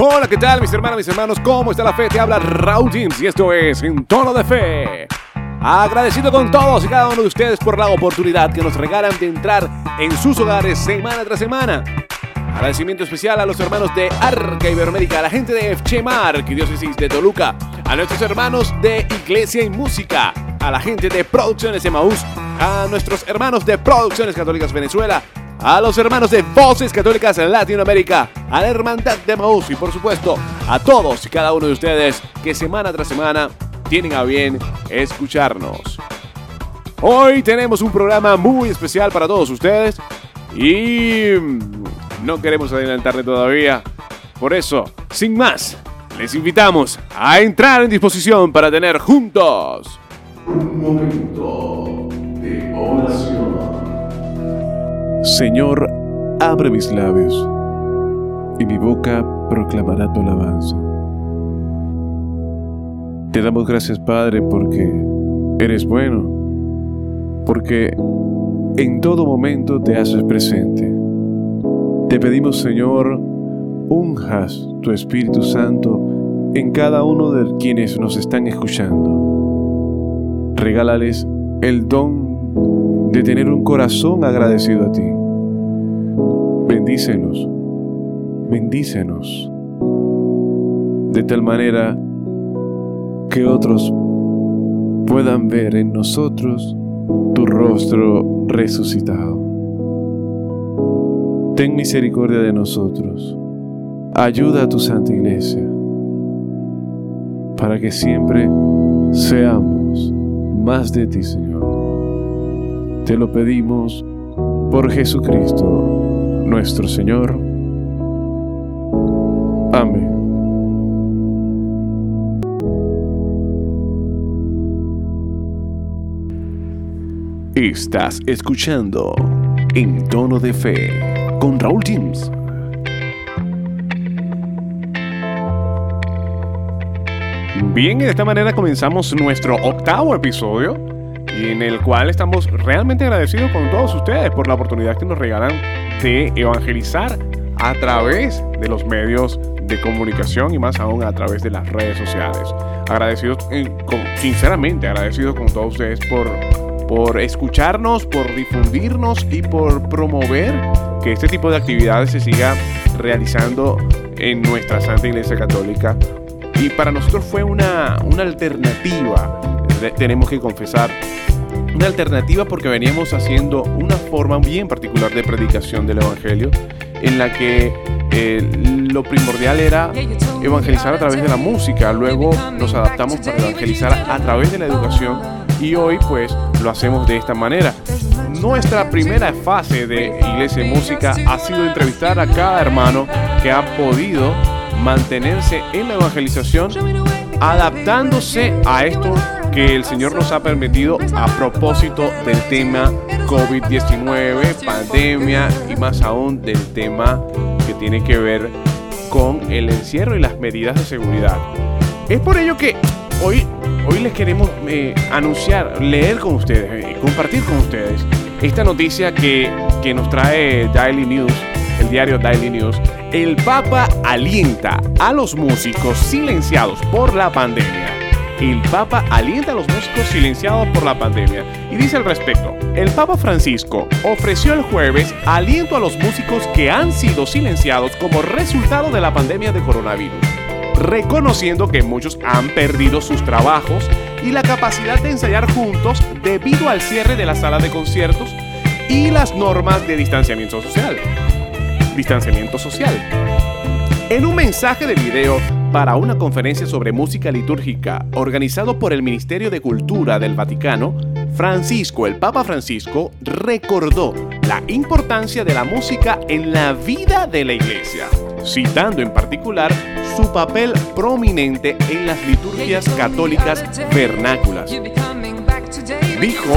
Hola, ¿qué tal mis hermanas, mis hermanos? ¿Cómo está la fe? Te habla Raúl James y esto es En Tono de Fe. Agradecido con todos y cada uno de ustedes por la oportunidad que nos regalan de entrar en sus hogares semana tras semana. Agradecimiento especial a los hermanos de Arca Iberoamérica, a la gente de Fchemar, Diócesis de Toluca, a nuestros hermanos de Iglesia y Música, a la gente de Producciones Emaús, a nuestros hermanos de Producciones Católicas Venezuela, a los hermanos de Voces Católicas en Latinoamérica, a la Hermandad de Maús y por supuesto a todos y cada uno de ustedes que semana tras semana tienen a bien escucharnos. Hoy tenemos un programa muy especial para todos ustedes y no queremos adelantarle todavía. Por eso, sin más, les invitamos a entrar en disposición para tener juntos un momento de oración. Señor, abre mis labios y mi boca proclamará tu alabanza. Te damos gracias, Padre, porque eres bueno, porque en todo momento te haces presente. Te pedimos, Señor, unjas tu Espíritu Santo en cada uno de quienes nos están escuchando. Regálales el don de tener un corazón agradecido a ti. Bendícenos, bendícenos, de tal manera que otros puedan ver en nosotros tu rostro resucitado. Ten misericordia de nosotros. Ayuda a tu Santa Iglesia para que siempre seamos más de ti, Señor. Te lo pedimos por Jesucristo, nuestro Señor. Amén. Estás escuchando En Tono de Fe con Raúl James. Bien, y de esta manera comenzamos nuestro octavo episodio en el cual estamos realmente agradecidos con todos ustedes por la oportunidad que nos regalan de evangelizar a través de los medios de comunicación y más aún a través de las redes sociales. Agradecidos, eh, sinceramente agradecidos con todos ustedes por por escucharnos, por difundirnos y por promover que este tipo de actividades se siga realizando en nuestra Santa Iglesia Católica. Y para nosotros fue una, una alternativa, tenemos que confesar, una alternativa porque veníamos haciendo una forma bien particular de predicación del Evangelio en la que eh, lo primordial era evangelizar a través de la música, luego nos adaptamos para evangelizar a través de la educación y hoy pues lo hacemos de esta manera. Nuestra primera fase de Iglesia y Música ha sido entrevistar a cada hermano que ha podido mantenerse en la evangelización adaptándose a esto que el Señor nos ha permitido a propósito del tema COVID-19, pandemia y más aún del tema que tiene que ver con el encierro y las medidas de seguridad. Es por ello que hoy, hoy les queremos eh, anunciar, leer con ustedes, eh, compartir con ustedes esta noticia que, que nos trae Daily News, el diario Daily News. El Papa alienta a los músicos silenciados por la pandemia. El Papa alienta a los músicos silenciados por la pandemia y dice al respecto, el Papa Francisco ofreció el jueves aliento a los músicos que han sido silenciados como resultado de la pandemia de coronavirus reconociendo que muchos han perdido sus trabajos y la capacidad de ensayar juntos debido al cierre de la sala de conciertos y las normas de distanciamiento social. Distanciamiento social. En un mensaje de video para una conferencia sobre música litúrgica organizado por el Ministerio de Cultura del Vaticano, Francisco, el Papa Francisco, recordó la importancia de la música en la vida de la Iglesia, citando en particular su papel prominente en las liturgias católicas vernáculas. Dijo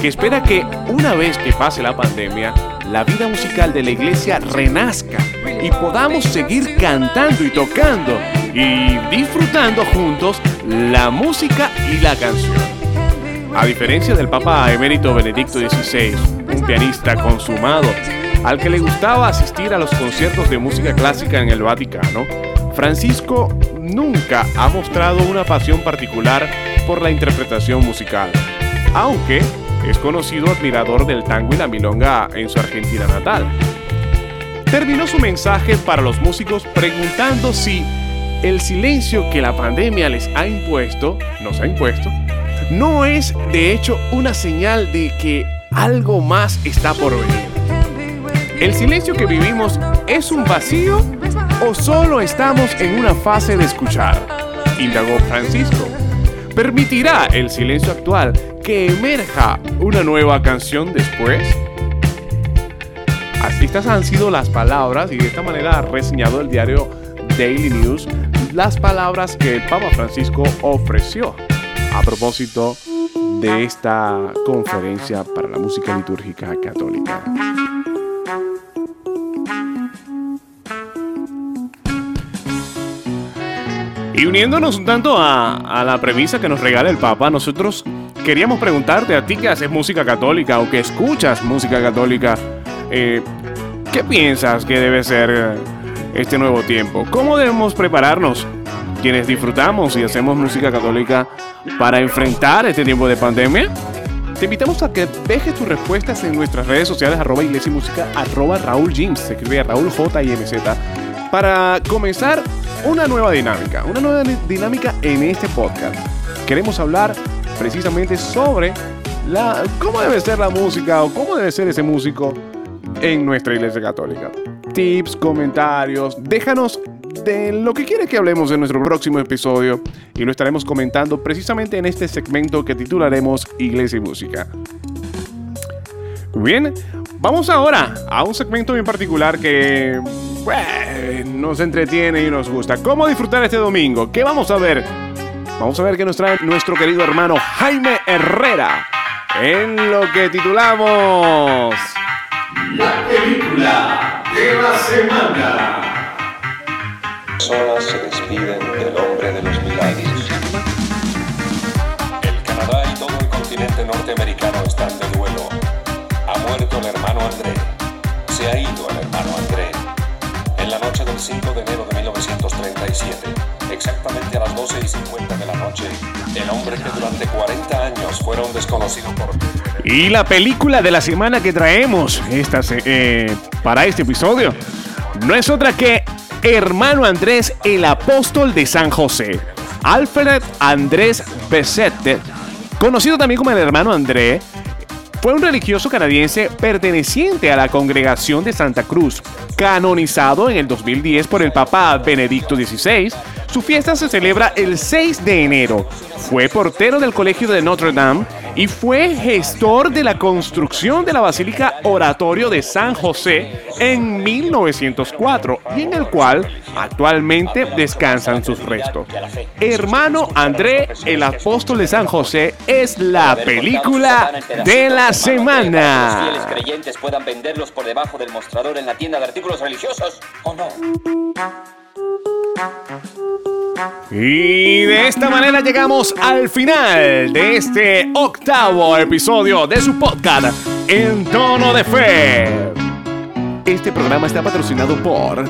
que espera que una vez que pase la pandemia, la vida musical de la iglesia renazca y podamos seguir cantando y tocando y disfrutando juntos la música y la canción. A diferencia del Papa Emérito Benedicto XVI, un pianista consumado, al que le gustaba asistir a los conciertos de música clásica en el Vaticano, Francisco nunca ha mostrado una pasión particular por la interpretación musical, aunque es conocido admirador del tango y la milonga en su Argentina natal. Terminó su mensaje para los músicos preguntando si el silencio que la pandemia les ha impuesto, nos ha impuesto, no es de hecho una señal de que algo más está por venir. ¿El silencio que vivimos es un vacío o solo estamos en una fase de escuchar? Indagó Francisco. ¿Permitirá el silencio actual que emerja una nueva canción después? Estas han sido las palabras y de esta manera ha reseñado el diario Daily News las palabras que el Papa Francisco ofreció a propósito de esta conferencia para la música litúrgica católica. Y uniéndonos un tanto a, la premisa que nos regala el Papa, nosotros queríamos preguntarte a ti que haces música católica o que escuchas música católica, eh, ¿qué piensas que debe ser este nuevo tiempo? ¿Cómo debemos prepararnos quienes disfrutamos y hacemos música católica para enfrentar este tiempo de pandemia? Te invitamos a que dejes tus respuestas en nuestras redes sociales, arroba iglesia y música, arroba Raúl James, se escribe Raúl J y M Z, para comenzar una nueva dinámica, una nueva dinámica en este podcast. Queremos hablar precisamente sobre la, cómo debe ser la música o cómo debe ser ese músico en nuestra iglesia católica. Tips, comentarios, déjanos de lo que quieres que hablemos en nuestro próximo episodio y lo estaremos comentando precisamente en este segmento que titularemos Iglesia y Música. Bien, vamos ahora a un segmento en particular que nos entretiene y nos gusta. ¿Cómo disfrutar este domingo? ¿Qué vamos a ver? Vamos a ver qué nos trae nuestro querido hermano Jaime Herrera en lo que titulamos La película de la semana personas se despiden del hombre de los milagros. El Canadá y todo el continente norteamericano están de duelo. Ha muerto el hermano André. Se ha ido el hermano André. En la noche del 5 de enero de 1937, exactamente a las 12 y 50 de la noche, el hombre que durante 40 años fuera un desconocido por... Y la película de la semana que traemos eh, para este episodio no es otra que hermano Andrés, el apóstol de San José. Alfred Andrés Besette, conocido también como el hermano André, fue un religioso canadiense perteneciente a la congregación de Santa Cruz, canonizado en el 2010 por el Papa Benedicto XVI. Su fiesta se celebra el 6 de enero. Fue portero del Colegio de Notre Dame y fue gestor de la construcción de la Basílica Oratorio de San José en 1904 y en el cual actualmente descansan sus restos. Hermano André, el apóstol de San José, es la película de la semana. Creyentes puedan venderlos por debajo del mostrador en la tienda de artículos religiosos o no. Y de esta manera llegamos al final de este octavo episodio de su podcast En Tono de Fe. Este programa está patrocinado por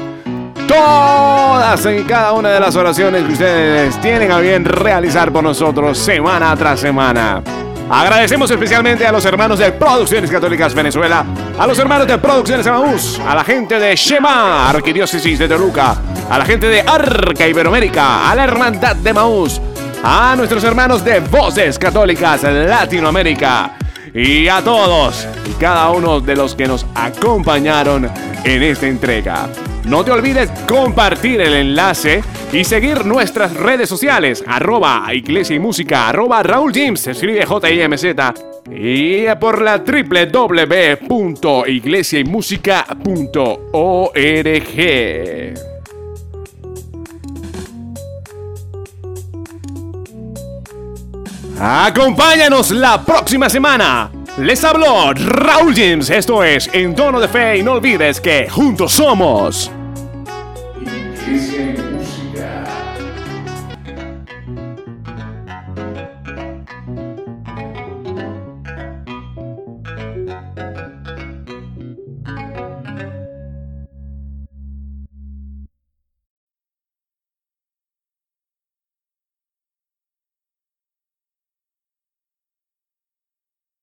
todas y cada una de las oraciones que ustedes tienen a bien realizar por nosotros semana tras semana. Agradecemos especialmente a los hermanos de Producciones Católicas Venezuela, a los hermanos de Producciones Amaús, a la gente de Shema, Arquidiócesis de Toluca, a la gente de Arca Iberoamérica, a la Hermandad de Maús, a nuestros hermanos de Voces Católicas Latinoamérica y a todos y cada uno de los que nos acompañaron en esta entrega. No te olvides compartir el enlace y seguir nuestras redes sociales, arroba iglesia y música, arroba Raúl James, escribe J-I-M-Z, y por la www.iglesiaymusica.org. Acompáñanos la próxima semana. Les habló Raúl James. Esto es En Tono de Fe y no olvides que juntos somos.